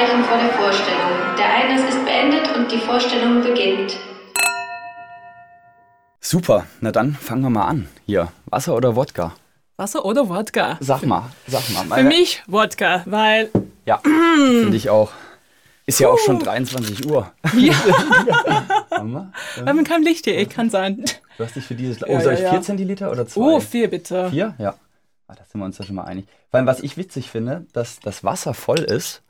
Zeichen vor der Vorstellung. Der Einlass ist beendet und die Vorstellung beginnt. Super, na dann fangen wir mal an. Hier, Wasser oder Wodka? Wasser oder Wodka? Sag mal, sag mal. Für Meine- mich Wodka, weil Ja, finde ich auch. Ist ja auch schon 23 Uhr. ja, Haben wir? wir haben kein Licht hier, ich kann sein. Du hast dich für dieses. Ja, Oh, soll ja, ich ja. 4 Zentiliter oder 2? Oh, vier bitte. Vier? Ja. Ah, da sind wir uns ja schon mal einig. Vor allem, was ich witzig finde, dass das Wasser voll ist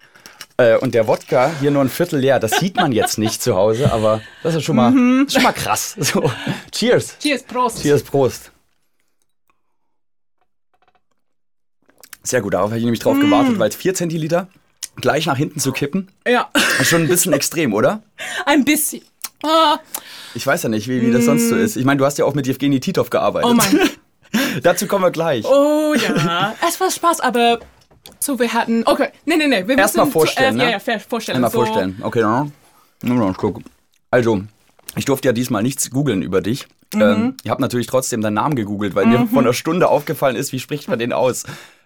äh, und der Wodka hier nur ein Viertel leer. Das sieht man jetzt nicht zu Hause, aber das ist schon mal, Mhm. schon mal krass. So. Cheers. Cheers, Prost. Cheers, Prost. Sehr gut, darauf habe ich nämlich drauf gewartet, weil 4 Zentiliter gleich nach hinten zu kippen, Ja, ist schon ein bisschen extrem, oder? ein bisschen. Ah, Ich weiß ja nicht, wie, wie das sonst so ist. Ich meine, du hast ja auch mit Evgeny Titov gearbeitet. oh mein. Dazu kommen wir gleich. Oh ja, es war Spaß, aber so wir hatten. Okay, nee, nee, nee. Wir Erst mal müssen vorstellen, zuerst- ne? Ja, ja, vorstellen. Einmal so, vorstellen. Okay, dann. Na, na, guck. Also, ich durfte ja diesmal nichts googeln über dich. Mhm. Ähm, ich habe natürlich trotzdem deinen Namen gegoogelt, weil mir vor einer Stunde aufgefallen ist, wie spricht man den aus.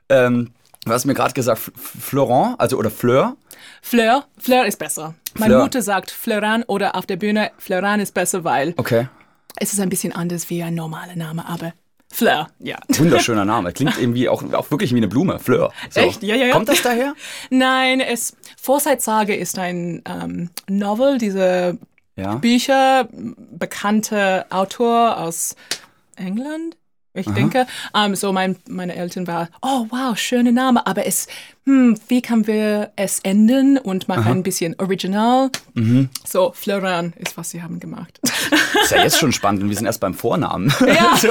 Ähm, du hast mir gerade gesagt, Florent, also oder Fleur. Fleur, Fleur ist besser. Meine Fleur. Mutter sagt Fleuran oder auf der Bühne Fleuran ist besser, weil Okay. es ist ein bisschen anders wie ein normaler Name, aber Fleur, ja. Wunderschöner Name. Klingt irgendwie auch, auch wirklich wie eine Blume. Fleur. So. Echt? Ja, ja, ja. Kommt das daher? Nein, es Vorzeitsage ist ein ähm, Novel, diese Ja. Bücher, bekannter Autor aus England, ich denke. Ähm, so mein, meine Eltern waren, oh wow, schöner Name, aber es, hm, wie können wir es ändern und machen ein bisschen original? Mhm. So, Fleuran ist, was sie haben gemacht. Ist ja jetzt schon spannend und wir sind erst beim Vornamen. Ja. so.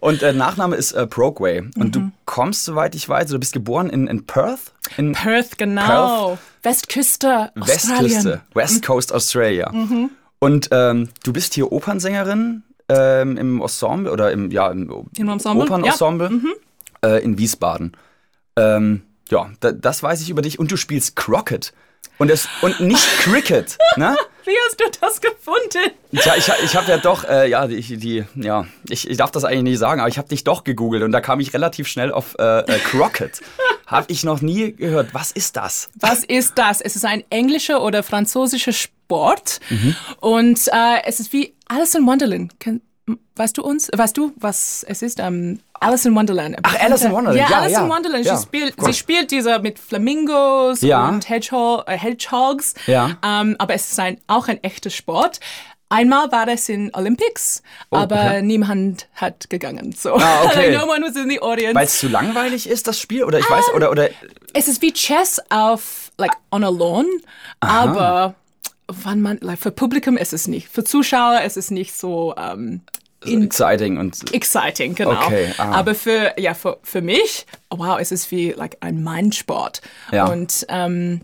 Und äh, Nachname ist äh, Brockway. Und Mhm. du kommst, soweit ich weiß, du bist geboren in, in Perth? In Perth, genau. Westküste, Australien. Mhm. Westküste, West Coast Australia. Und ähm, du bist hier Opernsängerin ähm, im Ensemble oder im, ja, im, Im Ensemble, Opernensemble Mhm. äh, in Wiesbaden. Ähm, ja, da, das weiß ich über dich. Und du spielst Crockett. Und, es, und nicht Cricket, ne? Wie hast du das gefunden? Tja, ich, ich habe ja doch, äh, ja, die, die, ja, ich, ich darf das eigentlich nicht sagen, aber ich habe dich doch gegoogelt und da kam ich relativ schnell auf äh, äh, Crockett. habe ich noch nie gehört. Was ist das? Was ist das? Es ist ein englischer oder französischer Sport Mhm. und äh, es ist wie Alice in Wonderland. Weißt du uns? Weißt du, was es ist? Ähm, Alice in Wonderland. Ach, Alice in Wonderland. Ja, Ja, Alice ja. in Wonderland. Ja, sie, spielt, sie spielt dieser mit Flamingos Ja. und Hedgehog, äh, Hedgehogs. Ja. Ähm, aber es ist ein, auch ein echter Sport. Einmal war es in Olympics, aber Oh, okay. niemand hat gegangen. So. Ah, okay. no one was in the audience. Weil es zu langweilig ist, das Spiel? Oder ich weiß, oder, oder Es ist wie Chess auf, like, on a lawn, aber wann man, like, für Publikum ist es nicht. Für Zuschauer ist es nicht so ähm, in, exciting und exciting, genau. Okay, ah. Aber für, ja, für, für mich, oh wow, es ist wie, like, ein Mindsport. Ja. Und, ähm,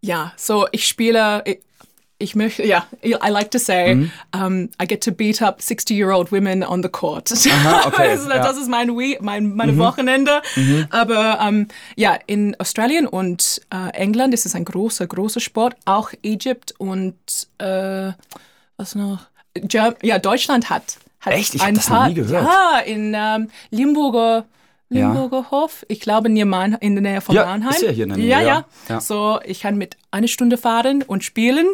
ja, so, ich spiele, ich, ich möchte, ja, I like to say, Mhm. um, I get to beat up 60-year-old women on the court. Aha, okay, das, ja. Mhm. ist mein, We mein meine Wochenende. Aber ähm, ja, in Australien und äh, England ist es ein großer, großer Sport. Auch Egypt und äh, was noch? Germ ja, Deutschland hat, hat Echt? Ich hab ein das noch paar, nie gehört. Ja, in ähm, Limburger. Limburger Hof, ich glaube in, Mannheim, in der Nähe von Ja, Mannheim. ist ja hier in der Nähe, Ja, ja. ja, Ja. So, ich kann mit eine Stunde fahren und spielen.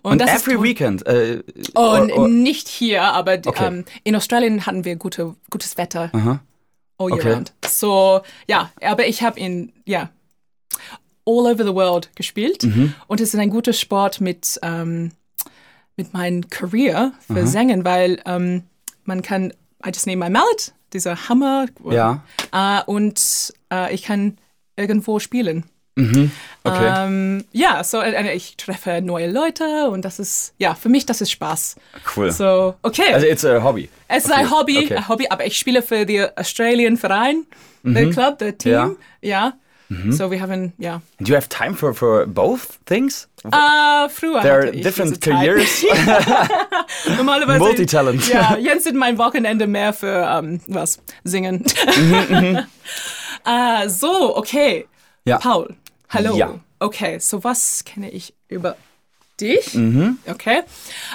Und, und das every ist weekend. Äh, Oh, or- or- nicht hier, aber die- Okay. ähm, in Australien hatten wir gute, gutes Wetter. All year Okay. round. So, ja, aber ich habe in, ja, all over the world gespielt. Mhm. Und es ist ein guter Sport mit, ähm, mit meinem Career für Singen, weil ähm, man kann, I just name my mallet, dieser Hammer. Ja. Äh, und äh, ich kann irgendwo spielen. Mhm. okay. Ähm, ja, so äh, ich treffe neue Leute und das ist, ja, für mich das ist Spaß. cool. So, okay. also it's a hobby. es ist Okay, ein Hobby, okay. ein Hobby, aber ich spiele für den Australian Verein, der Club, der Team. Ja. So, wir haben, ja. Do you have time for, for both things? Äh, früher There are different careers. Normalerweise. Multitalent. Ja, jetzt sind mein Wochenende mehr für, ähm, was, singen. äh, so, okay. Ja. Paul, hallo. Ja. Okay, so was kenne ich über dich? Mhm. Okay.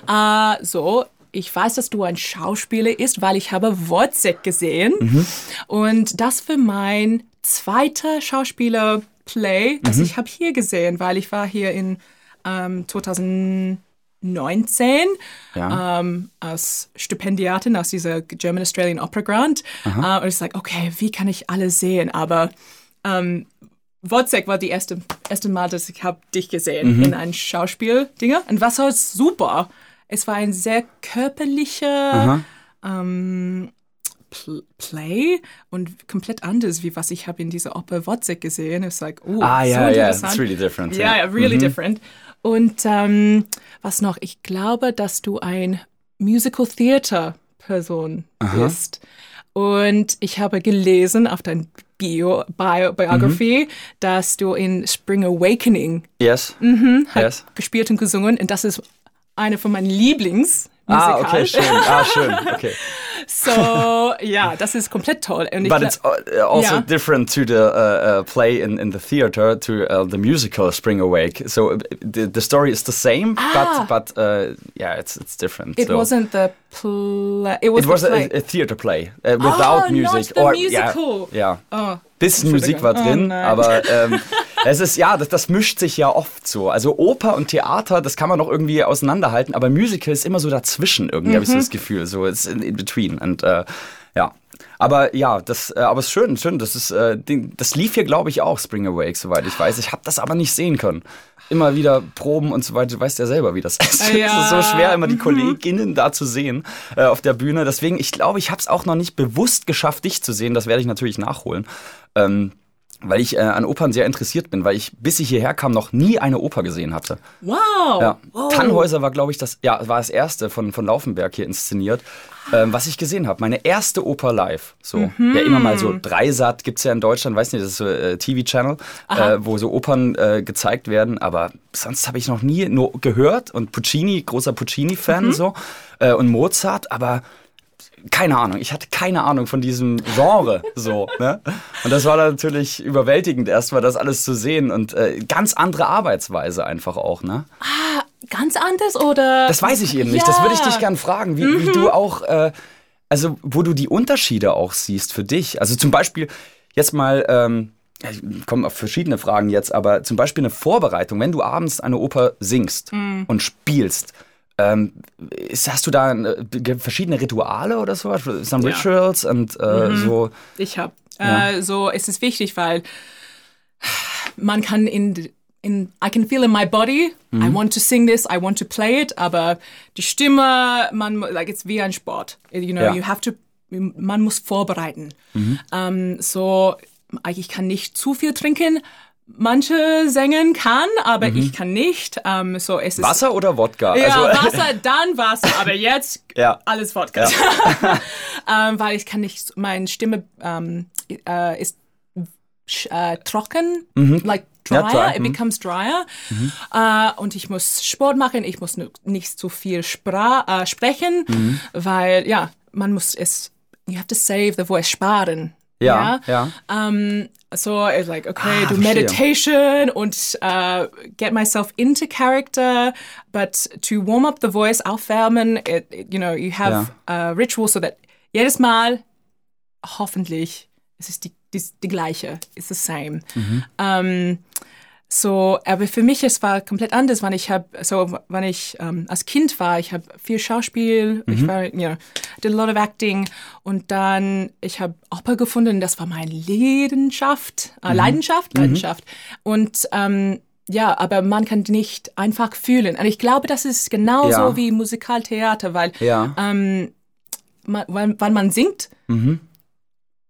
Äh, so, ich weiß, dass du ein Schauspieler ist, weil ich habe Wozzeck gesehen. Mhm. Und das für mein zweiter Schauspieler Play, das ich habe hier gesehen, weil ich war hier in ähm, 2019 Ja. ähm, als Stipendiatin aus dieser German Australian Opera Grant. Äh, und ich sage, okay, wie kann ich alle sehen? Aber ähm, Wozzeck war die erste, erste Mal, dass ich habe dich gesehen in einem Schauspieldinger. Und was war super? Es war ein sehr körperlicher ähm, Pl- Play und komplett anders, wie was ich habe in dieser Oper Wozzeck gesehen. Es ist like, oh, Ah, so ja, ja, interessant. it's really different. Ja, ja, really different. Und ähm, was noch? Ich glaube, dass du ein Musical Theater Person bist. Und ich habe gelesen auf dein Bio, Bio Biography, dass du in Spring Awakening Yes. Mhm. Yes. gespielt und gesungen. Und das ist eine von meinen Lieblings. Ah, okay, schön. Ah, schön. Okay. So, ja, das ist komplett toll. But it's uh, also Ja. different to the uh, uh, play in, in the theater to uh, the musical Spring Awake. So uh, the, the story is the same, Ah. but but uh, yeah, it's it's different. it so. wasn't the play. It was It was the a, play. a theater play uh, without not music the or musical. Ja, ja. oh, Bisschen Musik war drin, Oh aber ähm, es ist ja, das, das mischt sich ja oft so. Also Oper und Theater, das kann man noch irgendwie auseinanderhalten, aber Musical ist immer so dazwischen irgendwie, habe ich so Mhm. das Gefühl. So, it's in, in between. Und äh, ja. Aber ja, das, äh, aber es ist schön, schön. Das ist, äh, das lief hier, glaube ich, auch Spring Awake, soweit ich weiß. Ich habe das aber nicht sehen können. Immer wieder Proben und so weiter. Du weißt ja selber, wie das ist. Ja. Es ist so schwer, immer die Kolleginnen da zu sehen äh, auf der Bühne. Deswegen, ich glaube, ich habe es auch noch nicht bewusst geschafft, dich zu sehen. Das werde ich natürlich nachholen. Ähm, weil ich äh, an Opern sehr interessiert bin, weil ich, bis ich hierher kam, noch nie eine Oper gesehen hatte. Wow. Ja. Oh. Tannhäuser war, glaube ich, das, ja, war das erste von, von Laufenberg hier inszeniert, ähm, was ich gesehen habe. Meine erste Oper live. So. Mhm. Ja, immer mal so Dreisat gibt's ja in Deutschland, weiß nicht, das ist so äh, TV-Channel, äh, wo so Opern äh, gezeigt werden, aber sonst habe ich noch nie nur gehört und Puccini, großer Puccini-Fan Mhm. so äh, und Mozart, aber keine Ahnung, ich hatte keine Ahnung von diesem Genre so, ne? Und das war natürlich überwältigend erstmal das alles zu sehen und äh, ganz andere Arbeitsweise einfach auch, ne? Ganz anders oder? Das weiß ich eben nicht. Das würde ich dich gern fragen, wie, wie du auch, äh, also wo du die Unterschiede auch siehst für dich. Also zum Beispiel jetzt mal, ähm, ja, ich komme auf verschiedene Fragen jetzt, aber zum Beispiel eine Vorbereitung, wenn du abends eine Oper singst und spielst. Ähm, ist, hast du da äh, verschiedene Rituale oder so? Some Ja. Rituals und äh, so. Ich habe. Ja. Äh, so, es ist wichtig, weil man kann in, in, I can feel in my body, Mhm. I want to sing this, I want to play it, aber die Stimme, man, like, it's wie ein Sport. You know, Ja. Mhm. you have to, man muss vorbereiten. Ähm, so, ich kann nicht zu viel trinken. Manche singen kann, aber ich kann nicht. Ähm, so, es ist Mhm. Wasser oder Wodka? ja, also, Wasser, dann Wasser, aber jetzt Ja. alles Wodka. ähm, weil ich kann nicht, meine Stimme ähm, äh, ist äh, trocken, like drier, Mhm. Ja, dry, it mhm. becomes drier. Äh, und ich muss Sport machen, ich muss nicht so viel spra äh, sprechen, Mhm. weil ja, man muss es, you have to save the voice, sparen. Ja, ja. Um, so it's like, okay, Ah, do meditation und uh, get myself into character, but to warm up the voice, aufwärmen, it, it- you know, you have a ritual so that jedes Mal, hoffentlich, es ist die, die, die gleiche, it's the same. Um, so, aber für mich es war komplett anders, wenn ich habe so wenn ich ähm, als Kind war, ich habe viel Schauspiel, ich war you know, did a lot of acting und dann ich habe Oper gefunden, das war meine Leidenschaft, äh, Leidenschaft, Leidenschaft und ähm, ja, aber man kann nicht einfach fühlen. Und ich glaube, das ist genauso Ja. wie Musikaltheater, weil Ja. ähm, man, weil, weil man singt,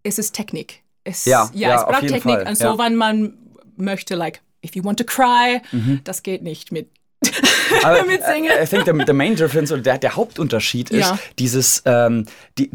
ist es Technik. Es, Ja, ja, ja, es braucht Technik. Fall, Und so, ja. wenn man möchte, like, if you want to cry, das geht nicht mit. Aber mit Singen. äh, I think the, the main difference oder der, der Hauptunterschied ist Ja. dieses ähm, die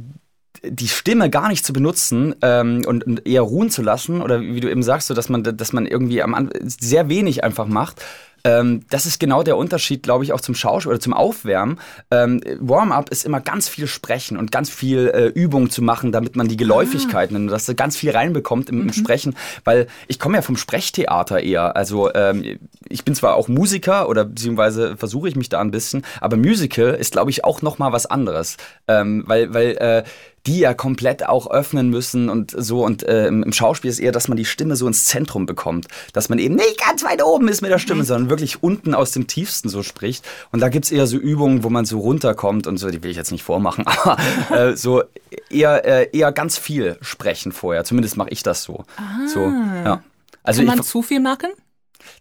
die Stimme gar nicht zu benutzen ähm, und, und eher ruhen zu lassen oder wie du eben sagst, so dass man dass man irgendwie am sehr wenig einfach macht. Ähm, das ist genau der Unterschied, glaube ich, auch zum Schauspiel oder zum Aufwärmen. Ähm, Warm-up ist immer ganz viel Sprechen und ganz viel äh, Übung zu machen, damit man die Geläufigkeiten, und dass du ganz viel reinbekommt im, im Sprechen. Weil ich komme ja vom Sprechtheater eher. Also ähm, ich bin zwar auch Musiker oder beziehungsweise versuche ich mich da ein bisschen, aber Musical ist, glaube ich, auch noch mal was anderes. Ähm, weil weil äh, die ja komplett auch öffnen müssen und so. Und äh, im Schauspiel ist eher, dass man die Stimme so ins Zentrum bekommt. Dass man eben nicht ganz weit oben ist mit der Stimme, mhm. sondern wirklich unten aus dem Tiefsten so spricht. Und da gibt's eher so Übungen, wo man so runterkommt und so, die will ich jetzt nicht vormachen, aber äh, so eher, äh, eher ganz viel sprechen vorher. Zumindest mache ich das so. Ah. so ja. also Kann man ich, zu viel machen?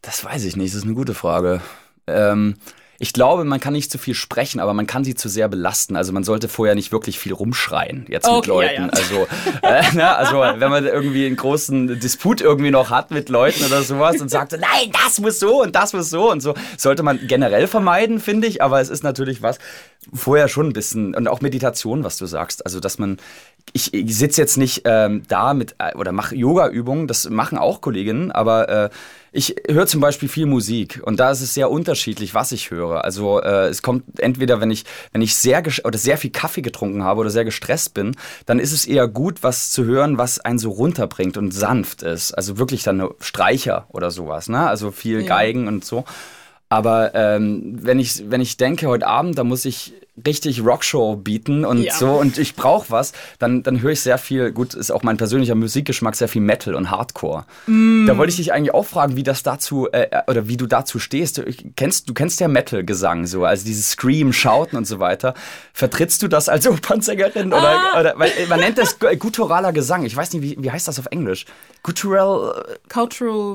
Das weiß ich nicht, das ist eine gute Frage. Ähm, ich glaube, man kann nicht zu viel sprechen, aber man kann sie zu sehr belasten. Also man sollte vorher nicht wirklich viel rumschreien jetzt okay, mit Leuten. Ja, ja. Also, äh, na, ne, also wenn man irgendwie einen großen Disput irgendwie noch hat mit Leuten oder sowas und sagt, nein, das muss so und das muss so und so, sollte man generell vermeiden, finde ich. Aber es ist natürlich was vorher schon ein bisschen und auch Meditation, was du sagst. Also dass man ich, ich sitze jetzt nicht ähm, da mit äh, oder mache Yoga-Übungen, das machen auch Kolleginnen, aber äh, ich höre zum Beispiel viel Musik und da ist es sehr unterschiedlich, was ich höre. Also äh, es kommt entweder, wenn ich, wenn ich sehr oder sehr viel Kaffee getrunken habe oder sehr gestresst bin, dann ist es eher gut, was zu hören, was einen so runterbringt und sanft ist. Also wirklich dann Streicher oder sowas, ne? Also viel ja. Geigen und so. Aber ähm, wenn ich wenn ich denke, heute Abend, da muss ich richtig Rockshow bieten und ja. so und ich brauche was, dann, dann höre ich sehr viel, gut, ist auch mein persönlicher Musikgeschmack, sehr viel Metal und Hardcore. Mm. Da wollte ich dich eigentlich auch fragen, wie das dazu, äh, oder wie du dazu stehst. Du kennst, du kennst ja Metal-Gesang so, also dieses Scream, Schauten und so weiter. Vertrittst du das als Opernsängerin? Ah. Oder, oder, weil man nennt das gutturaler Gesang. Ich weiß nicht, wie, wie heißt das auf Englisch? Guttural. Cultural.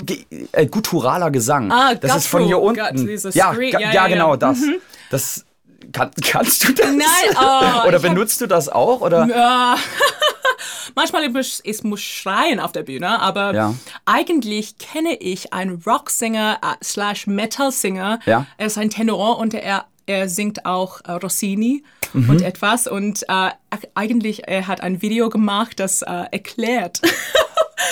Äh, gutturaler Gesang. Ah, das ist von hier unten. Ja, ja, ja, genau, das. Mhm. Das kann, kannst du das? Nein, oh, Oder benutzt hab, du das auch? Oder? Ja. Manchmal ich, ich muss schreien auf der Bühne, aber ja. eigentlich kenne ich einen Rocksänger äh, slash Metal-Sänger. Ja. Er ist ein Tenor und er, er singt auch äh, Rossini mhm. und etwas. Und äh, eigentlich er hat ein Video gemacht, das äh, erklärt.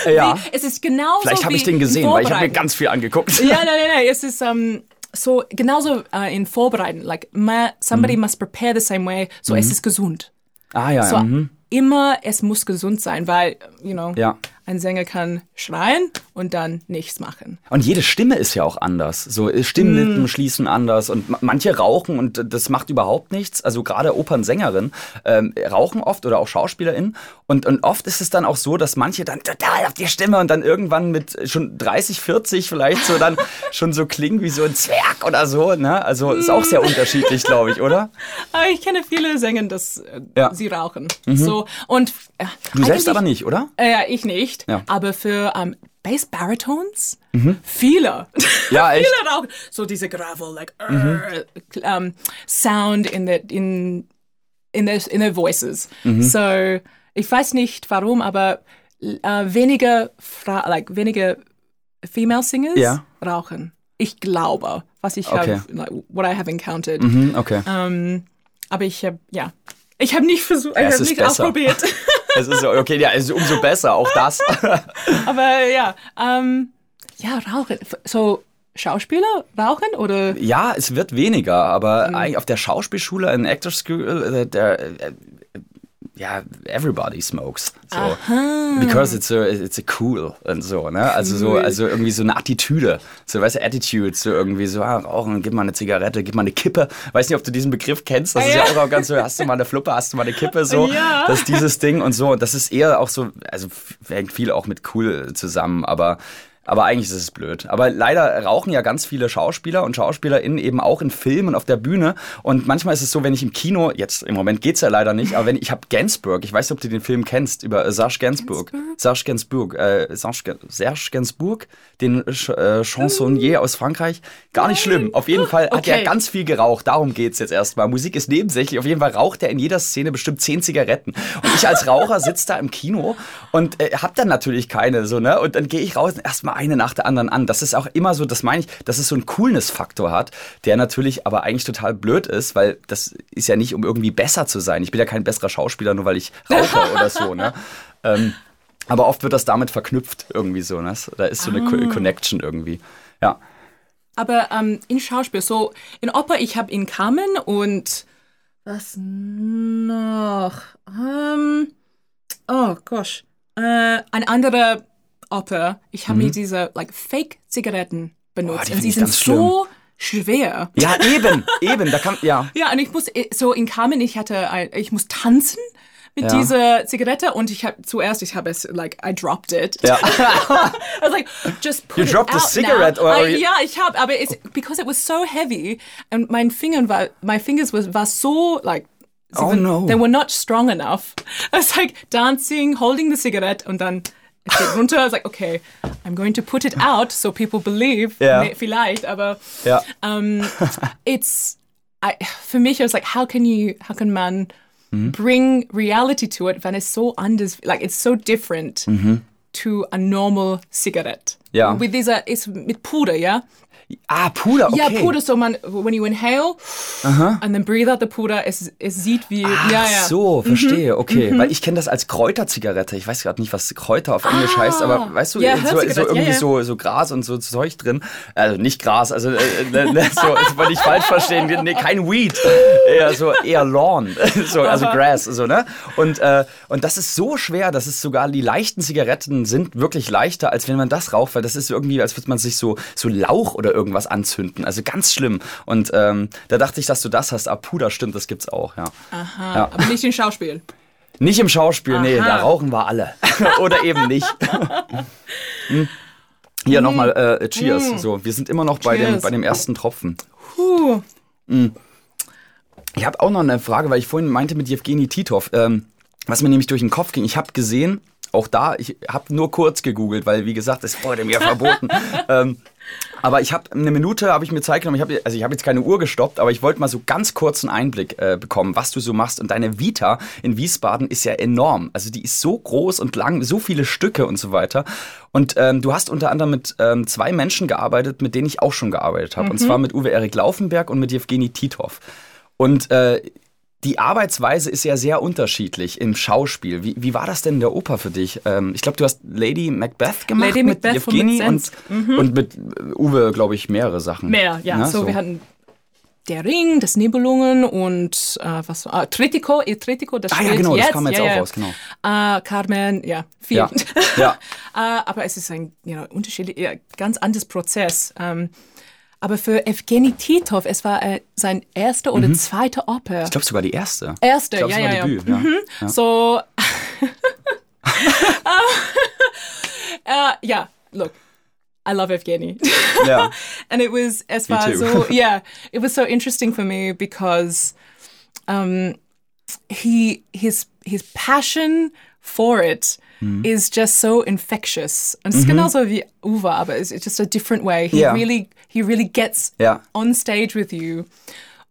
Ja. Wie, es ist genauso Vielleicht habe ich den gesehen, weil ich habe mir ganz viel angeguckt. Ja, nein, nein, nein. Es ist ähm, so genauso uh, in Vorbereiten, like somebody mhm. must prepare the same way, so mhm. es ist gesund. Ah ja. So, mhm. immer es muss gesund sein, weil you know ja. Ein Sänger kann schreien und dann nichts machen. Und jede Stimme ist ja auch anders. So äh, Stimmlippen mm. schließen anders und manche rauchen und das macht überhaupt nichts. Also gerade Opernsängerinnen ähm, rauchen oft oder auch SchauspielerInnen und, und oft ist es dann auch so, dass manche dann total auf die Stimme und dann irgendwann mit schon 30, 40 vielleicht so dann schon so klingen wie so ein Zwerg oder so. Ne? Also ist auch sehr unterschiedlich, glaube ich, oder? Aber ich kenne viele Sänger, dass äh, ja. sie rauchen. Mhm. So und äh, du selbst aber nicht, oder? Äh, ich nicht. Ja. Aber für ähm, Bass Baritones? Mhm. Viele. Ja, echt? Viele auch. So diese Gravel, like, mhm. um, Sound in the, in, in the, in the voices. Mhm. So, ich weiß nicht warum, aber uh, wenige, Fra like, wenige Female Singers ja. rauchen. Ich glaube, was ich okay. habe, like, what I have encountered. Mhm, okay. Um, aber ich habe, ja, ich habe nicht versucht, ich habe nicht besser. ausprobiert. Es ist okay, ja, es ist umso besser, auch das. Aber ja, ähm, ja, rauchen. So Schauspieler rauchen oder? Ja, es wird weniger, aber mhm. auf der Schauspielschule in Actors School, äh, der, äh, ja, everybody smokes. So. Aha. Because it's a, it's a cool und so, ne? Also so, also irgendwie so eine Attitüde. So, weißt du, Attitude, so irgendwie so, ah, rauchen, gib mal eine Zigarette, gib mal eine Kippe. Weiß nicht, ob du diesen Begriff kennst. Das ah, ist ja. ja auch ganz so, hast du mal eine Fluppe, hast du mal eine Kippe, so. Ja. Das ist dieses Ding und so. Und das ist eher auch so, also hängt viel auch mit cool zusammen, aber aber eigentlich ist es blöd. Aber leider rauchen ja ganz viele Schauspieler und SchauspielerInnen eben auch in Filmen und auf der Bühne. Und manchmal ist es so, wenn ich im Kino, jetzt im Moment geht's ja leider nicht, aber wenn ich, ich habe Gainsbourg, ich weiß nicht, ob du den Film kennst, über äh, Serge Gainsbourg. Serge Gainsbourg, äh, Serge, Serge Gainsbourg, den äh, Chansonnier aus Frankreich. Gar nicht schlimm. Auf jeden Fall hat okay. er ganz viel geraucht. Darum geht's jetzt erstmal. Musik ist nebensächlich. Auf jeden Fall raucht er in jeder Szene bestimmt zehn Zigaretten. Und ich als Raucher sitze da im Kino und äh, hab dann natürlich keine so, ne? Und dann gehe ich raus und erstmal eine nach der anderen an. Das ist auch immer so, das meine ich, dass es so einen Coolness-Faktor hat, der natürlich aber eigentlich total blöd ist, weil das ist ja nicht, um irgendwie besser zu sein. Ich bin ja kein besserer Schauspieler, nur weil ich rauche oder so, ne? Ähm, aber oft wird das damit verknüpft irgendwie so, ne? Da ist so eine ah. Connection irgendwie. Ja. Aber ähm, in Schauspiel, so in Oper, ich habe in Carmen und was noch? Ähm, oh gosh. Äh, ein anderer Oper, ich habe mhm. mir diese like Fake-Zigaretten benutzt. Oh, und sie sind so schwer. Ja, eben, eben, da kann, ja. Ja, und ich muss, äh, so in Carmen, ich hatte, ein, ich muss tanzen mit Ja. dieser Zigarette und ich habe zuerst, ich habe es, like, I dropped it. Ja. I was like, just put You it dropped the out cigarette, now. or- I, ja, ich habe, aber es, because it was so heavy and mein Finger war, my fingers was, war so, like, sie Oh, waren- no. They were not strong enough. I was like dancing, holding the cigarette und dann es geht runter. I was like, okay, I'm going to put it out so people believe. Ja. Nee, vielleicht, aber Ja. um, it's I, für mich, I was like, how can you, how can man Mhm. bring reality to it, wenn es so anders, like it's so different to a normal cigarette. Mhm. Ja. With dieser, ist mit Puder, ja? Ah, Puder, okay. Ja, Puder, so man, when you inhale and then breathe out the Puder, es, es sieht wie, Ach ja, ja. so, verstehe, okay. Weil ich kenne das als Kräuterzigarette. Ich weiß gerade nicht, was Kräuter auf Englisch heißt, aber weißt du, Ja, so, so irgendwie ja. So, so Gras und so Zeug drin. Also nicht Gras, also äh, äh, ne, so, das wollte ich falsch verstehen. Nee, kein Weed. Eher so, eher Lawn. So, also Grass, so, ne? Und, äh, und das ist so schwer, dass es sogar die leichten Zigaretten sind wirklich leichter, als wenn man das raucht, weil das ist irgendwie, als würde man sich so, so Lauch oder irgendwas anzünden. Also ganz schlimm. Und ähm, da dachte ich, dass du das hast. Ah, Puder, stimmt, das gibt's auch, ja. Aha, Ja. aber nicht in Schauspiel. Nicht im Schauspiel, nee, Aha. da rauchen wir alle. Oder eben nicht. Hm. Hier nochmal äh, Cheers. So, wir sind immer noch bei dem, bei dem ersten Tropfen. Puh. Ich habe auch noch eine Frage, weil ich vorhin meinte mit Jewgeni Titov, ähm, was mir nämlich durch den Kopf ging. Ich habe gesehen, auch da, ich habe nur kurz gegoogelt, weil wie gesagt, es wurde mir verboten. ähm, aber ich habe eine Minute, habe ich mir Zeit genommen. Ich habe also ich habe jetzt keine Uhr gestoppt, aber ich wollte mal so ganz kurz einen Einblick äh, bekommen, was du so machst. Und deine Vita in Wiesbaden ist ja enorm. Also die ist so groß und lang, so viele Stücke und so weiter. Und ähm, du hast unter anderem mit ähm, zwei Menschen gearbeitet, mit denen ich auch schon gearbeitet habe. Und zwar mit Uwe Erik Laufenberg und mit Jewgeni Titov. Und äh, die Arbeitsweise ist ja sehr unterschiedlich im Schauspiel. Wie, wie war das denn in der Oper für dich? Ähm, ich glaube, du hast Lady Macbeth gemacht Lady mit Macbeth Jewgeni und, Vinzenz. und mit Uwe, glaube ich, mehrere Sachen. Mehr, ja. Na, so, wir hatten der Ring, das Nibelungen und äh, was ah, Trittico, Il Trittico, das Ah ja, genau, das jetzt. kam jetzt ja, auch ja. raus, genau. Äh, Carmen, ja, viel. Ja, ja. äh, aber es ist ein you know, unterschiedlich, ganz anderes Prozess. Ähm, aber für Evgeny Titov, es war äh, sein erster oder zweiter Oper. Mhm. Ich glaube sogar die erste. Erste, ich glaub, ja, ja, ja. Debüt, ja. ja. So, uh, yeah, look, I love Evgeny. ja. and it was es Me war too. so yeah it was so interesting for me because um he his his passion for it Mhm. is just so infectious and it's genauso wie Uwe aber it's, it's just a different way he Ja. really he really gets Ja. on stage with you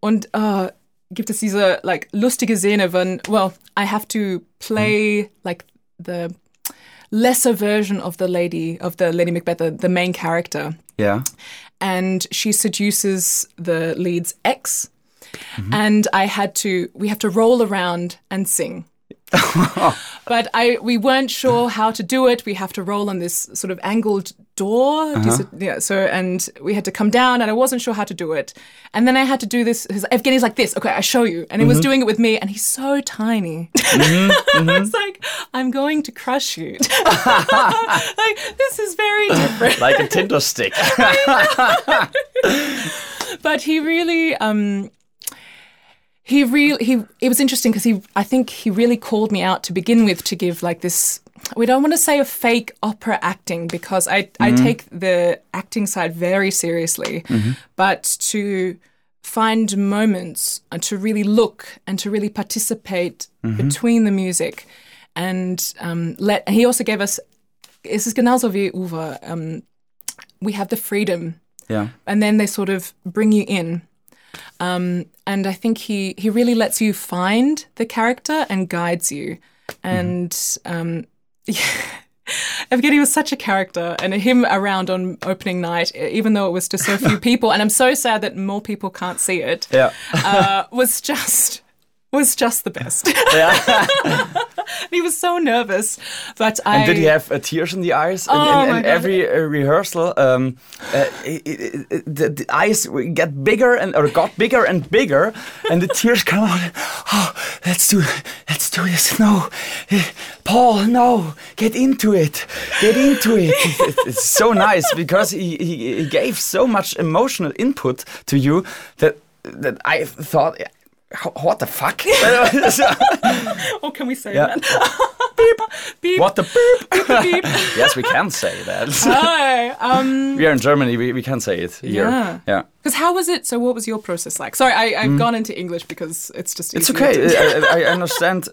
und uh, gibt es diese like lustige Szene wenn well I have to play like the lesser version of the lady of the Lady Macbeth the, the main character Yeah. and she seduces the lead's ex. And I had to, we have to roll around and sing. But I, we weren't sure how to do it. We have to roll on this sort of angled door. Uh-huh. Diese- yeah, so, and we had to come down, and I wasn't sure how to do it. And then I had to do this. His, Evgeny's like this. Okay, I show you. And he was mm-hmm. doing it with me, and he's so tiny. Mm-hmm, it's mm-hmm. like I'm going to crush you. like this is very different. Like a Tinder stick. but he really um he really he it was interesting because he i think he really called me out to begin with to give like this we don't want to say a fake opera acting because i i take the acting side very seriously but to find moments and to really look and to really participate between the music and um, let and he also gave us es ist genauso wie Uwe um, we have the freedom ja. and then they sort of bring you in. Um, and I think he he really lets you find the character and guides you. And um, Evgeny was such a character, and him around on opening night, even though it was to so few people, and I'm so sad that more people can't see it. Ja. Uh, was just was just the best. ja. he was so nervous, but I And did he have uh, tears in the eyes? In, Oh in, my in God. every uh, rehearsal, um, uh, it, it, it, the, the eyes get bigger and or got bigger and bigger, and the tears come out. Oh, let's do, let's do this. No, Eh, Paul, no, get into it, get into it. It- it's so nice because he, he, he gave so much emotional input to you that that I thought. What the fuck? Oh, can we say Yeah. that? beep, beep, What the beep? beep. yes, we can say that. Hi. Um, we are in Germany, we, we can say it here. Yeah. yeah. Because how was it? So, what was your process like? Sorry, I, I've gone into English because it's just Mm. It's okay. I, I understand.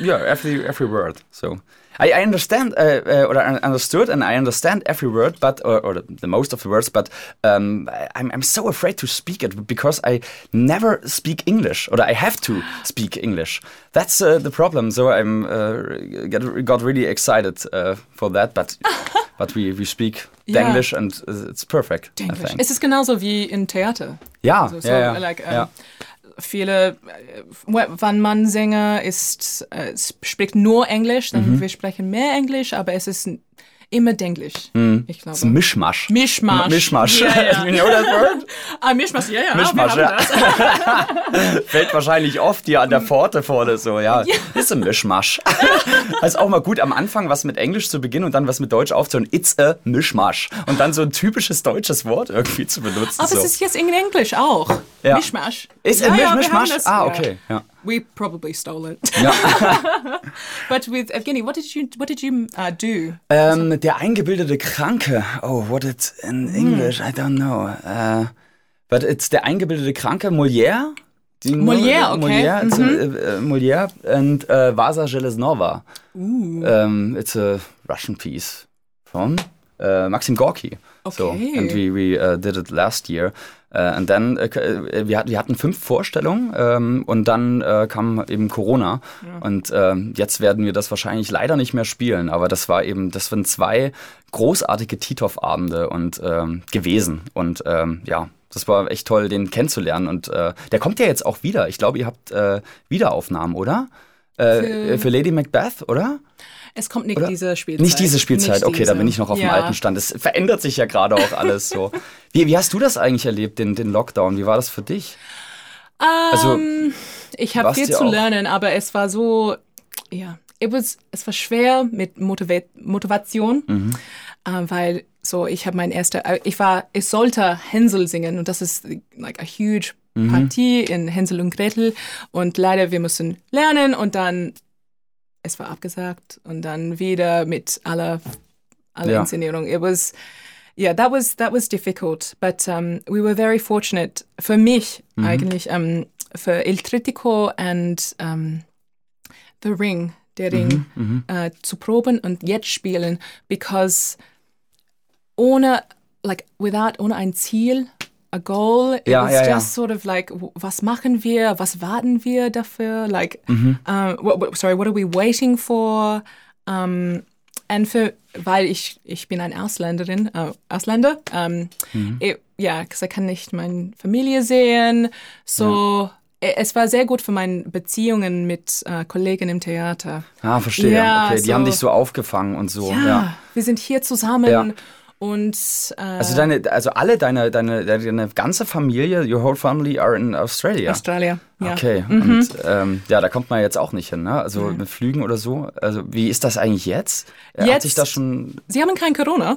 Yeah, every every word. So I, I understand, uh, uh, or I understood, and I understand every word, but or, or the, the most of the words. But um, I- I'm I'm so afraid to speak it because I never speak English, or I have to speak English. That's uh, the problem. So I'm uh, get, got really excited uh, for that, but. But we, we speak Yeah. English and it's perfect. I Englisch. think. Es ist genauso wie in Theater. ja, Also, so, ja, ja, like, ja. Viele, äh, wenn man Sänger ist, äh, spricht nur Englisch, dann Mhm. wir sprechen mehr Englisch, aber es ist immer Denglisch. Ich Mhm. It's glaube. ein Mischmasch. Mischmasch. Mischmasch. Ja, ja. you know that word? Ah, Mischmasch, ja, ja. Mischmasch, ja. das. Fällt wahrscheinlich oft hier an der Pforte vorne so, ja. Ist ein Mischmasch. also auch mal gut am Anfang was mit Englisch zu beginnen und dann was mit Deutsch aufzuhören. It's a Mischmasch. Und dann so ein typisches deutsches Wort irgendwie zu benutzen. Aber so. es ist jetzt in Englisch auch. Ja. Mischmasch. Ist ja, ein ja, Mischmasch? das- Ah, ja. okay. Ja. We probably stole it. Ja. But with Evgeny, what did you what did you uh, do? ähm, der eingebildete Kranke. Oh, what it's in English? I don't know. Uh, but it's der eingebildete Kranke Molière. You Molière, okay. Molière, a, uh, Molière and uh, Vasa Zheleznova. Um, it's a Russian piece from uh, Maxim Gorky. So, Okay. and we, we uh, did it last year. Uh, and then, uh, k- wir, wir hatten fünf Vorstellungen ähm, und dann äh, kam eben Corona. Und ähm, jetzt werden wir das wahrscheinlich leider nicht mehr spielen. Aber das war eben, das waren zwei großartige Titov-Abende und ähm, gewesen. Und ja, das war echt toll, den kennenzulernen. Und äh, der kommt ja jetzt auch wieder. Ich glaube, ihr habt äh, Wiederaufnahmen, oder? Äh, Für- für Lady Macbeth, oder? Es kommt nicht Oder? diese Spielzeit. Nicht diese Spielzeit, Nicht okay, da diese. bin ich noch auf dem Ja. alten Stand. Es verändert sich ja gerade auch alles so. Wie, wie hast du das eigentlich erlebt, den, den Lockdown? Wie war das für dich? Also, Ähm, ich habe viel zu lernen, aber es war so, ja, it was, es war schwer mit Motiva Motivation, Mhm. äh, weil so ich habe mein erster, äh, ich war, ich sollte Hänsel singen und das ist like a huge Mhm. Partie in Hänsel und Gretel und leider wir mussten lernen und dann es war abgesagt und dann wieder mit aller aller Ja. Inszenierung. It was yeah, that was that was difficult, but um, we were very fortunate für mich eigentlich um, für Il Trittico and um, The Ring, der Ring, äh, zu proben und jetzt spielen, because ohne like without ohne ein Ziel, a goal, it Ja, was ja, ja. just sort of like was machen wir, was warten wir dafür, like uh, what, what, sorry, what are we waiting for? Um, und für, weil ich, ich bin eine Ausländerin, äh, Ausländer, ähm, ich- ja, because ich kann nicht meine Familie sehen, so, e- es war sehr gut für meine Beziehungen mit äh, Kollegen im Theater. Ah, verstehe. Ja, okay, die so- haben dich so aufgefangen und so. Ja, Ja. wir sind hier zusammen Ja. Und äh, Also deine, also alle deine, deine, deine ganze Familie, your whole family are in Australia. Australien. Ja. Okay, und ähm, ja, da kommt man jetzt auch nicht hin, ne? Also mit Flügen oder so. Also wie ist das eigentlich jetzt? Äh, Hat Jetzt- sich das schon. Sie haben kein Corona,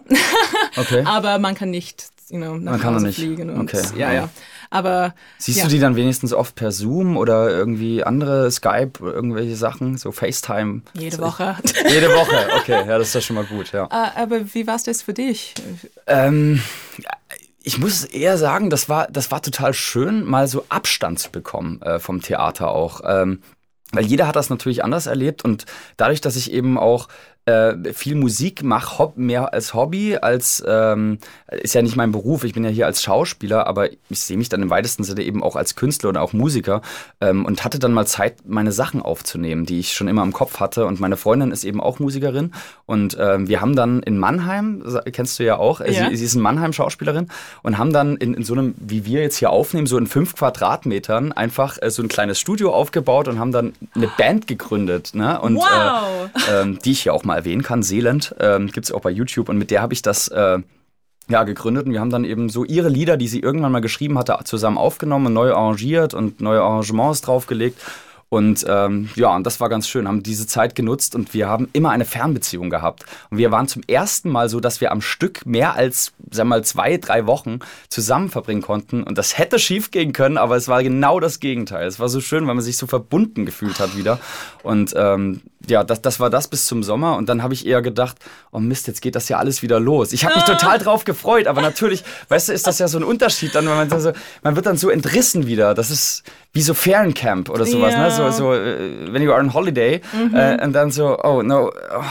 Okay. aber man kann nicht, you know, nach Man Hause nicht. fliegen. Und, Okay. Ja, ja. Aber Siehst ja. du die dann wenigstens oft per Zoom oder irgendwie andere Skype, irgendwelche Sachen, so FaceTime? jede Woche. Jede Woche, okay, ja, das ist ja schon mal gut, ja. Äh, aber wie war es das für dich? Ähm, ich muss eher sagen, das war, das war total schön, mal so Abstand zu bekommen äh, vom Theater auch. Ähm, weil jeder hat das natürlich anders erlebt und dadurch, dass ich eben auch äh, viel Musik mache, hob mehr als Hobby, als ähm, ist ja nicht mein Beruf, ich bin ja hier als Schauspieler, aber ich sehe mich dann im weitesten Sinne eben auch als Künstler und auch Musiker ähm, und hatte dann mal Zeit, meine Sachen aufzunehmen, die ich schon immer im Kopf hatte. Und meine Freundin ist eben auch Musikerin und ähm, wir haben dann in Mannheim, kennst du ja auch, äh, Ja. sie, sie ist in Mannheim Schauspielerin und haben dann in, in so einem, wie wir jetzt hier aufnehmen, so in fünf Quadratmetern einfach äh, so ein kleines Studio aufgebaut und haben dann eine Band gegründet. Ne? Und, Wow. Äh, ähm, die ich hier auch mal erwähnen kann, Seeland, ähm, gibt es auch bei YouTube und mit der habe ich das äh, ja, gegründet und wir haben dann eben so ihre Lieder, die sie irgendwann mal geschrieben hatte, zusammen aufgenommen und neu arrangiert und neue Arrangements draufgelegt. Und ähm, ja, und das war ganz schön, haben diese Zeit genutzt und wir haben immer eine Fernbeziehung gehabt. Und wir waren zum ersten Mal so, dass wir am Stück mehr als, sag mal, zwei, drei Wochen zusammen verbringen konnten. Und das hätte schief gehen können, aber es war genau das Gegenteil. Es war so schön, weil man sich so verbunden gefühlt hat wieder. Und ähm, ja, das, das war das bis zum Sommer. Und dann habe ich eher gedacht, oh Mist, jetzt geht das ja alles wieder los. Ich habe mich total drauf gefreut, aber natürlich, weißt du, ist das ja so ein Unterschied dann, wenn man so, man wird dann so entrissen wieder. Das ist wie so Feriencamp oder sowas, Ja. ne? So, so, äh, when you are on holiday äh, und dann so, oh no, oh,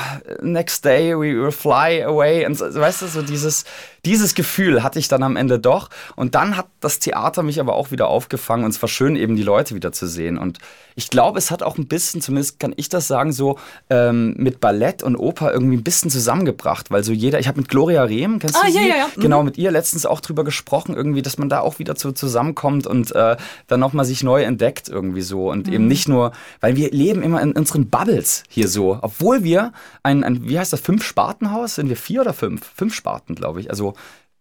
next day we will fly away und so, weißt du, so dieses, dieses Gefühl hatte ich dann am Ende doch. Und dann hat das Theater mich aber auch wieder aufgefangen und es war schön, eben die Leute wieder zu sehen. Und ich glaube, es hat auch ein bisschen, zumindest kann ich das sagen, so ähm, mit Ballett und Oper irgendwie ein bisschen zusammengebracht, weil so jeder, ich habe mit Gloria Rehm, kennst du Ah, sie? ja, ja, ja. Mhm. Genau, mit ihr letztens auch drüber gesprochen, irgendwie, dass man da auch wieder zu, zusammenkommt und äh, dann nochmal sich neu entdeckt irgendwie so. Und Mhm. eben nicht nur, weil wir leben immer in unseren Bubbles hier so. Obwohl wir ein, ein wie heißt das, Fünf-Spartenhaus? Sind wir vier oder fünf? Fünf Sparten, glaube ich. Also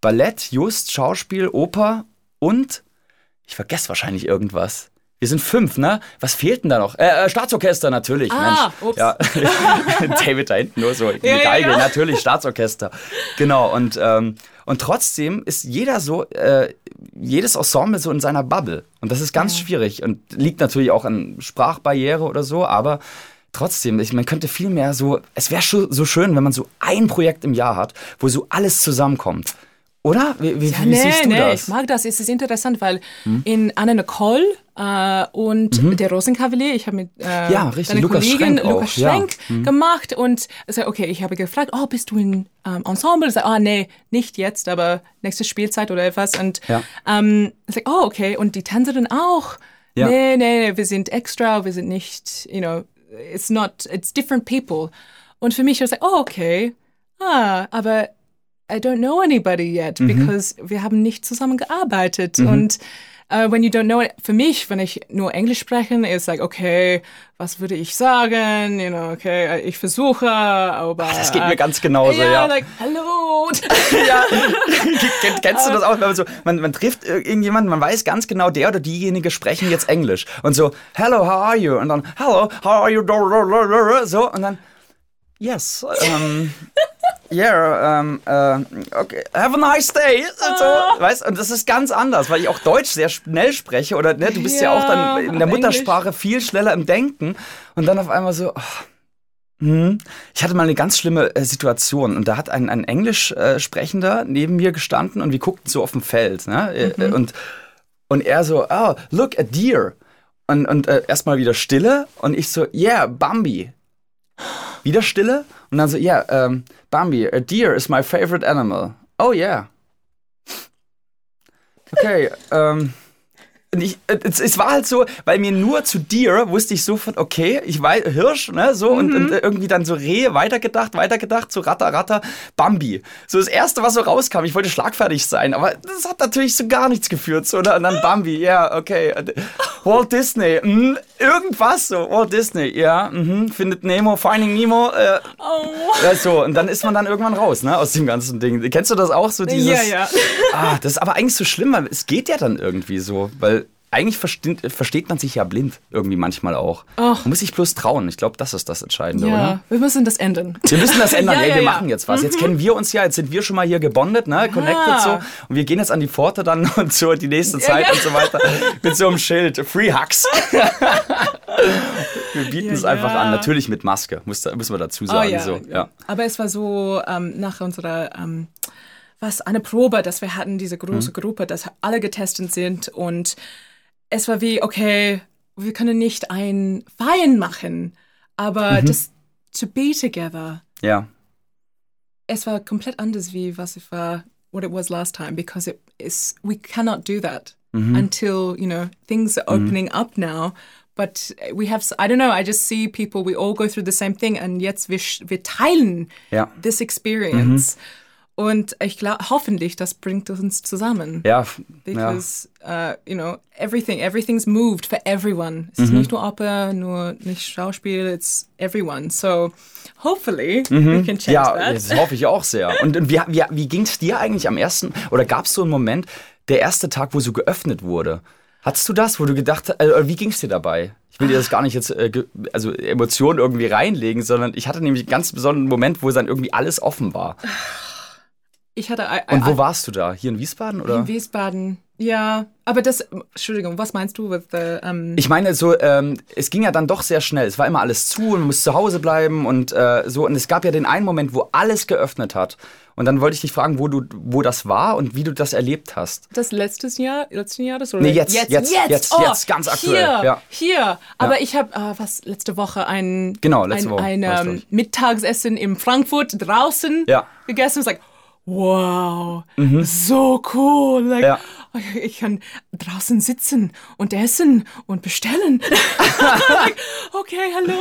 Ballett, Just, Schauspiel, Oper und ich vergesse wahrscheinlich irgendwas. Wir sind fünf, ne? Was fehlt denn da noch? Äh, äh, Staatsorchester natürlich, Ah, Mensch. ups. Ja. David da hinten nur so, die ja, Geige, ja. natürlich, Staatsorchester. Genau, und, ähm, und trotzdem ist jeder so, äh, jedes Ensemble so in seiner Bubble. Und das ist ganz schwierig und liegt natürlich auch an Sprachbarriere oder so, aber trotzdem, ich, man könnte viel mehr so, es wäre so schön, wenn man so ein Projekt im Jahr hat, wo so alles zusammenkommt. Oder? Wie, wie, Ja, wie nee, siehst du nee, das? ich mag das. Es ist interessant, weil in Anna Nicole äh, und der Rosenkavalier, ich habe mit äh, Ja, deiner Lukas Kollegin Schrenk Lukas ja. Schrenk gemacht und also, okay, ich habe gefragt, oh, bist du in ähm, Ensemble? Sag, ah, nee, nicht jetzt, aber nächste Spielzeit oder etwas. Und Ja. ähm, ich sag, oh, okay, und die Tänzerin auch. Ja. Nee, nee, nee, wir sind extra, wir sind nicht, you know, it's not, it's different people. Und für mich war es like, oh, okay, ah, aber I don't know anybody yet, because wir haben nicht zusammengearbeitet. Und äh, when you don't know it, für mich, wenn ich nur Englisch spreche, ist like, okay, was würde ich sagen? You know, okay, ich versuche, aber. Das geht mir ganz genauso, ja. ja. like, hallo. ja. Kenn- Kennst du das auch? Man, so, man, man trifft irgendjemanden, man weiß ganz genau, der oder diejenige sprechen jetzt Englisch. Und so, hello, how are you? Und dann, hello, how are you? So, und dann, yes, um, yeah, um, uh, okay, have a nice day. Und so, weißt Und das ist ganz anders, weil ich auch Deutsch sehr schnell spreche. Oder ne, du bist ja, Ja, auch dann in der Muttersprache viel schneller im Denken. Und dann auf einmal so, ach, hm. Ich hatte mal eine ganz schlimme äh, Situation und da hat ein, ein Englisch äh, sprechender neben mir gestanden und wir guckten so auf dem Feld. Ne? Äh, Und, und er so, oh, look, a deer. Und, und äh, erstmal wieder Stille und ich so, yeah, Bambi. Wieder Stille und dann so, yeah, ähm, Bambi, a deer is my favorite animal. Oh yeah. Okay, ähm. Und ich, es, es war halt so, weil mir nur zu dir wusste ich sofort, okay, ich weiß, Hirsch, ne, so, und, und irgendwie dann so Rehe, weitergedacht, weitergedacht, so Ratter, Ratter, Bambi. So das Erste, was so rauskam, ich wollte schlagfertig sein, aber das hat natürlich so gar nichts geführt, so, ne, und dann Bambi, ja, okay. Und Walt Disney, mhm, irgendwas so, Walt Disney, ja, mhm, findet Nemo, Finding Nemo, äh, Oh. ja, so, und dann ist man dann irgendwann raus, ne, aus dem ganzen Ding. Kennst du das auch, so dieses... Ja, ja. Ah, das ist aber eigentlich so schlimm, weil es geht ja dann irgendwie so, weil eigentlich versteht, versteht man sich ja blind irgendwie manchmal auch. Ach. Man muss sich bloß trauen. Ich glaube, das ist das Entscheidende, Ja, oder? wir müssen das ändern. Wir müssen das ändern. Ja, Ey, ja, wir ja. machen jetzt was. Jetzt kennen wir uns ja, jetzt sind wir schon mal hier gebondet, ne? Connected so. Und wir gehen jetzt an die Pforte dann und so die nächste Zeit und so weiter. Mit so einem Schild. Free Hugs. wir bieten es einfach an. Natürlich mit Maske, müssen wir dazu Oh, sagen. ja. so. ja. Aber es war so ähm, nach unserer ähm, was eine Probe, dass wir hatten diese große Gruppe, dass alle getestet sind und es war wie okay, wir können nicht ein Feiern machen, aber das to be together. ja. Es war komplett anders wie was es war what it was last time because it is we cannot do that until you know things are opening up now. But we have, I don't know, I just see people, we all go through the same thing and jetzt wir, wir teilen Ja. this experience. Und ich glaube, hoffentlich, das bringt uns zusammen. Ja. f- ja. Because, uh, you know, everything, everything's moved for everyone. Es ist nicht nur Oper, nur nicht Schauspiel, it's everyone. So, hopefully, we can change Ja, that. das hoffe ich auch sehr. Und, und wie, wie, wie ging es dir eigentlich am ersten, oder gab es so einen Moment, der erste Tag, wo so geöffnet wurde? Hattest du das, wo du gedacht hast, äh, wie ging es dir dabei? Ich will dir das gar nicht jetzt, äh, also Emotionen irgendwie reinlegen, sondern ich hatte nämlich einen ganz besonderen Moment, wo dann irgendwie alles offen war. Ich hatte. Und wo warst du da? Hier in Wiesbaden oder? In Wiesbaden. Ja, aber das, Entschuldigung, was meinst du mit the, um Ich meine so, ähm, es ging ja dann doch sehr schnell. Es war immer alles zu und man musste zu Hause bleiben und äh, so. Und es gab ja den einen Moment, wo alles geöffnet hat. Und dann wollte ich dich fragen, wo du, wo das war und wie du das erlebt hast. Das letztes Jahr, letzten Jahr das oder? Nee, jetzt, jetzt, jetzt, jetzt, jetzt, oh, jetzt ganz aktuell. Hier, ja. hier. Aber ja. ich habe äh, was letzte Woche ein, genau, letzte ein, Woche, ein ähm, Mittagsessen in Frankfurt draußen ja. gegessen. Ich like, wow, mhm. so cool. Like, ja. Ich kann draußen sitzen und essen und bestellen. okay, hallo.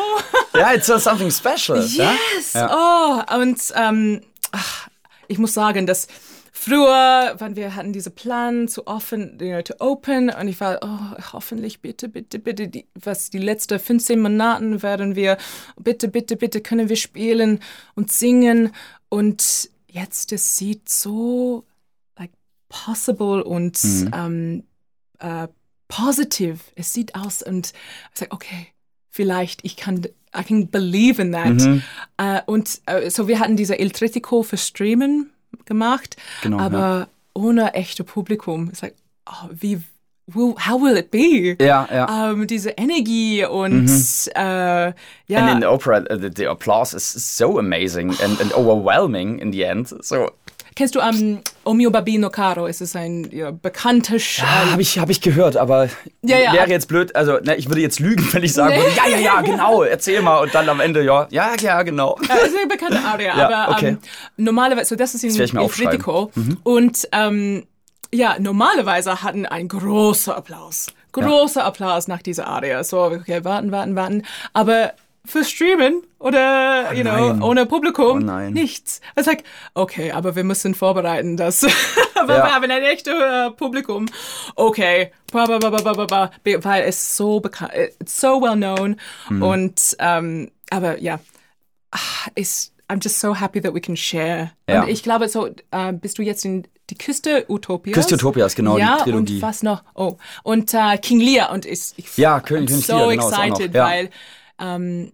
Ja, it's something special. Yes. Ja? Oh, und ähm, ach, ich muss sagen, dass früher, wenn wir hatten diese Plan zu offen, you know, to open, und ich war, oh, hoffentlich, bitte, bitte, bitte, die, was die letzten 15 Monaten werden wir, bitte, bitte, bitte können wir spielen und singen und jetzt es sieht so like possible und mhm. ähm, äh, positive. Es sieht aus und ich sage, okay, vielleicht ich kann I can believe in that. Mhm. Uh, und uh, so wir hatten diese El Tritico für Streamen gemacht, genau, aber ja. ohne echte Publikum. Es like, oh, wie how will it be? Ja, ja. Um, diese Energie und mhm. uh, ja. And in the opera, the, the applause is so amazing and, and overwhelming in the end. So Kennst du um, O mio Babino Caro? Es ist ein ja, bekannter Sch ja, Habe ich, hab ich gehört, aber ja, ja. wäre jetzt blöd. Also, ne, ich würde jetzt lügen, wenn ich sagen nee. würde, ja, ja, ja, genau, erzähl mal. Und dann am Ende, ja, ja, ja, genau. Es ist eine bekannte Aria, aber okay. um, normalerweise, so das ist in das Critical. Mhm. Und um, ja, normalerweise hatten einen großen Applaus. Großer Applaus nach dieser Aria. So, okay, warten, warten, warten. Aber für Streamen oder, you know, nein. ohne Publikum. Oh nein. Nichts. Es ist like, okay, aber wir müssen vorbereiten, dass Ja. wir haben ein echtes äh, Publikum. Okay, ba, ba, ba, ba, ba, ba, weil es so bekannt, it's so well known Mhm. und ähm, aber ja, ah, ist I'm just so happy that we can share. Ja. Und ich glaube, so äh, bist du jetzt in die Küste Utopias. Küste Utopias, genau, ja, die Trilogie. und was noch? Oh, und äh, King Lear und ich, ich Ja, König- I'm König so Lear, genau, excited, weil ähm,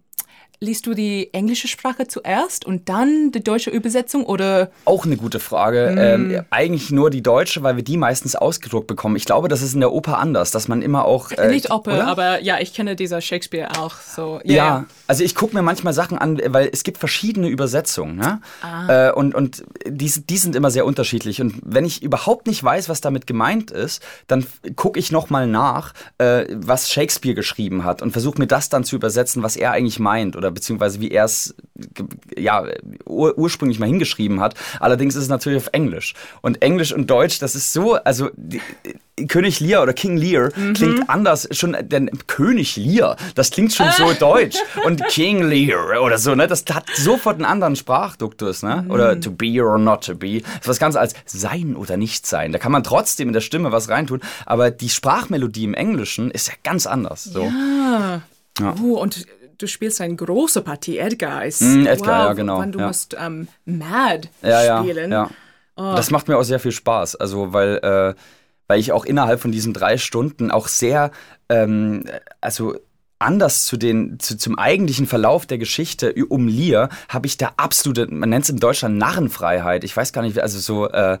liest du die englische Sprache zuerst und dann die deutsche Übersetzung oder? Auch eine gute Frage. Ähm, eigentlich nur die deutsche, weil wir die meistens ausgedruckt bekommen. Ich glaube, das ist in der Oper anders, dass man immer auch. Äh, Nicht Oper, oder? aber ja, ich kenne dieser Shakespeare auch so. Ja, also ich gucke mir manchmal Sachen an, weil es gibt verschiedene Übersetzungen. Ne? Ah. Äh, und und die, die sind immer sehr unterschiedlich. Und wenn ich überhaupt nicht weiß, was damit gemeint ist, dann gucke ich nochmal nach, äh, was Shakespeare geschrieben hat und versuche mir das dann zu übersetzen, was er eigentlich meint oder beziehungsweise wie er es ja, ur ursprünglich mal hingeschrieben hat. Allerdings ist es natürlich auf Englisch. Und Englisch und Deutsch, das ist so, also die, König Lear oder King Lear klingt anders, schon denn König Lear, das klingt schon so deutsch. Und King Lear oder so, ne, das hat sofort einen anderen Sprachduktus, ne? Oder to be or not to be. Das ist was ganz als sein oder nicht sein. Da kann man trotzdem in der Stimme was reintun, aber die Sprachmelodie im Englischen ist ja ganz anders. So. Ah. Ja. Oh, und du spielst eine große Partie. Edgar ist. Mm, Edgar, wow, ja, genau, Wann du ja. musst ähm, Mad ja, spielen. Ja. Das macht mir auch sehr viel Spaß. Also, weil, äh, weil ich auch innerhalb von diesen drei Stunden auch sehr, ähm, also anders zu den, zu, zum eigentlichen Verlauf der Geschichte um Lear habe ich da absolute, man nennt es in Deutschland Narrenfreiheit. Ich weiß gar nicht, wie- also so, äh,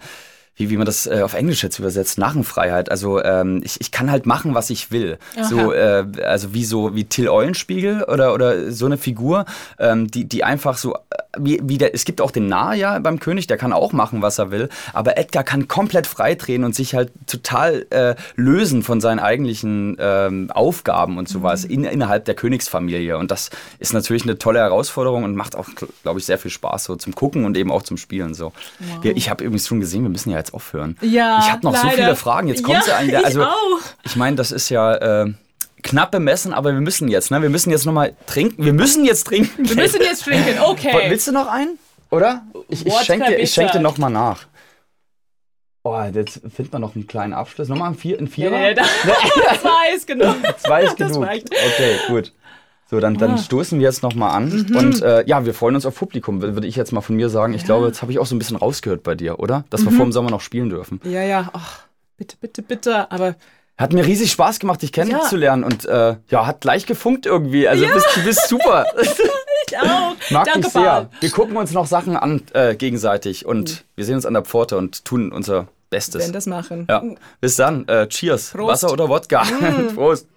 wie, wie man das äh, auf Englisch jetzt übersetzt, Narrenfreiheit. Also ähm, ich, ich kann halt machen, was ich will. So, äh, also wie so wie Till Eulenspiegel oder, oder so eine Figur, ähm, die, die einfach so, äh, wie, wie der, es gibt auch den Narr ja beim König, der kann auch machen, was er will, aber Edgar kann komplett freidrehen und sich halt total äh, lösen von seinen eigentlichen ähm, Aufgaben und sowas in, innerhalb der Königsfamilie. Und das ist natürlich eine tolle Herausforderung und macht auch, glaube ich, sehr viel Spaß so zum Gucken und eben auch zum Spielen. So. Wir, ich habe übrigens schon gesehen, wir müssen ja jetzt aufhören. Ja, ich habe noch so leider. viele Fragen. Jetzt kommt Ja, sie eigentlich. ich Also, auch. ich meine, das ist ja äh, knapp bemessen, aber wir müssen jetzt, ne? Wir müssen jetzt nochmal trinken. Wir müssen jetzt trinken. Wir müssen jetzt trinken, okay. Willst du noch einen? Oder? Ich, ich schenke dir, ich schenk dir nochmal nach. Oh, jetzt findet man noch einen kleinen Abschluss. Nochmal ein, Vier, ein Vierer? Nee, das, das weiß genau. Zwei ist genug. Okay, gut. So, dann, dann ah. stoßen wir jetzt nochmal an. Mhm. Und äh, ja, wir freuen uns auf Publikum, würde ich jetzt mal von mir sagen. Ich ja. glaube, jetzt habe ich auch so ein bisschen rausgehört bei dir, oder? Dass mhm. wir vor dem Sommer noch spielen dürfen. Ja, ja. Ach, bitte, bitte, bitte. Aber hat mir riesig Spaß gemacht, dich kennenzulernen ja. und äh, ja, hat gleich gefunkt irgendwie. Also ja. bist, du bist super. ich auch. Mag Danke, dich sehr. Paul. Wir gucken uns noch Sachen an äh, gegenseitig und mhm. wir sehen uns an der Pforte und tun unser Bestes. Wir werden das machen. Ja. Mhm. Bis dann. Äh, cheers. Prost. Wasser oder Wodka. Mhm. Prost.